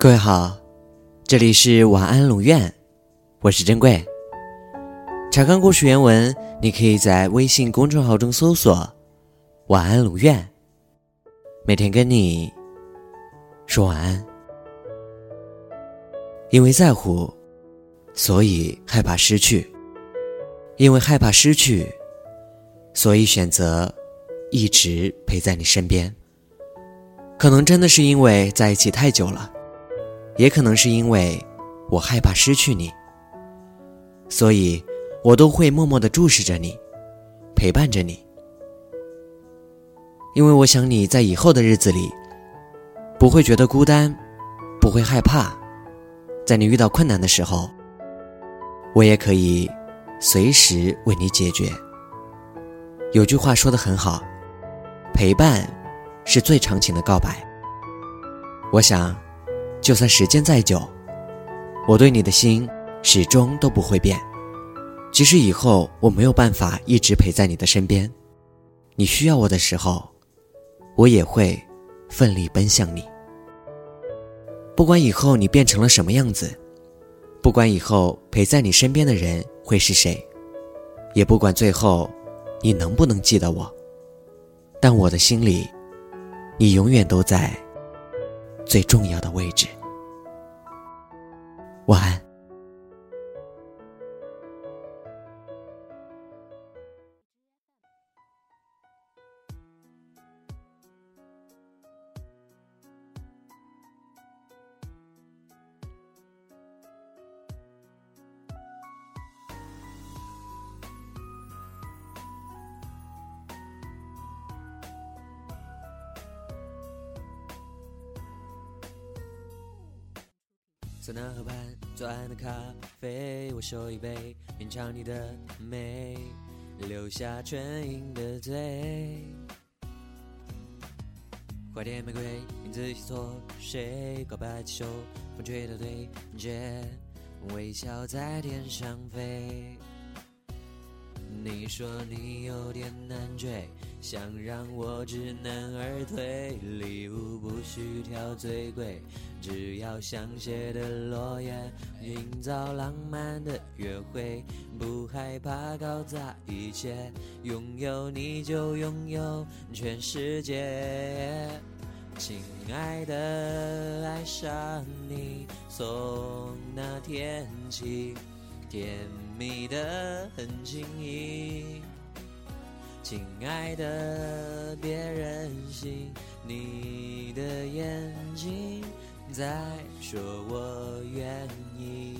各位好，这里是晚安龙院，我是珍贵。查看故事原文，你可以在微信公众号中搜索“晚安龙院”，每天跟你说晚安。因为在乎，所以害怕失去；因为害怕失去，所以选择一直陪在你身边。可能真的是因为在一起太久了。也可能是因为我害怕失去你，所以我都会默默的注视着你，陪伴着你。因为我想你在以后的日子里不会觉得孤单，不会害怕，在你遇到困难的时候，我也可以随时为你解决。有句话说的很好，陪伴是最长情的告白。我想。就算时间再久，我对你的心始终都不会变。即使以后我没有办法一直陪在你的身边，你需要我的时候，我也会奋力奔向你。不管以后你变成了什么样子，不管以后陪在你身边的人会是谁，也不管最后你能不能记得我，但我的心里，你永远都在。最重要的位置。晚安。塞纳河畔，左岸的咖啡，我手一杯，品尝你的美，留下唇印的嘴。花店玫瑰，名字写错谁？告白气球，风吹到对街，微笑在天上飞。你说你有点难追，想让我知难而退。礼物不需挑最贵，只要香榭的落叶，营造浪漫的约会，不害怕搞砸一切。拥有你就拥有全世界，亲爱的，爱上你从那天起。甜蜜的很轻易，亲爱的，别任性，你的眼睛在说我愿意。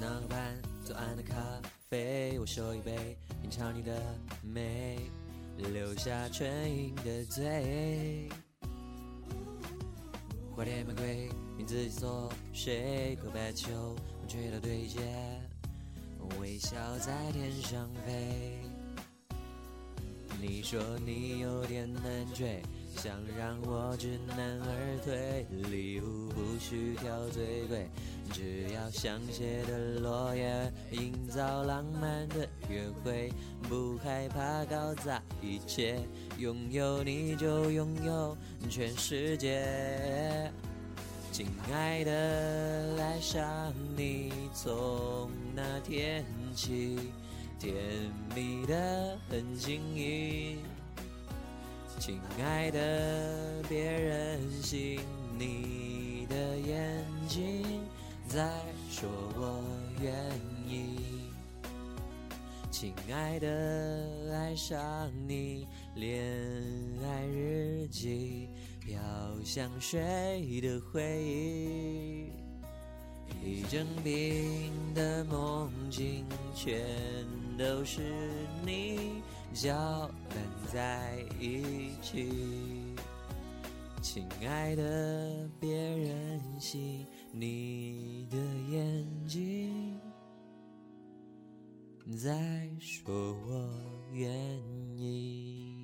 那河畔，左岸的咖啡，我手一杯，品尝你的美，留下唇印的嘴。花店玫瑰，名字记错谁？告白气球，风吹到对街，微笑在天上飞。你说你有点难追。想让我知难而退，礼物不需挑最贵，只要香榭的落叶，营造浪漫的约会，不害怕搞砸一切，拥有你就拥有全世界。亲爱的，爱上你从那天起，甜蜜的很轻易。亲爱的，别任性，你的眼睛在说我愿意。亲爱的，爱上你，恋爱日记飘香水的回忆，一整瓶的梦境全都是你。搅拌在一起亲爱的别任性你的眼睛在说我愿意。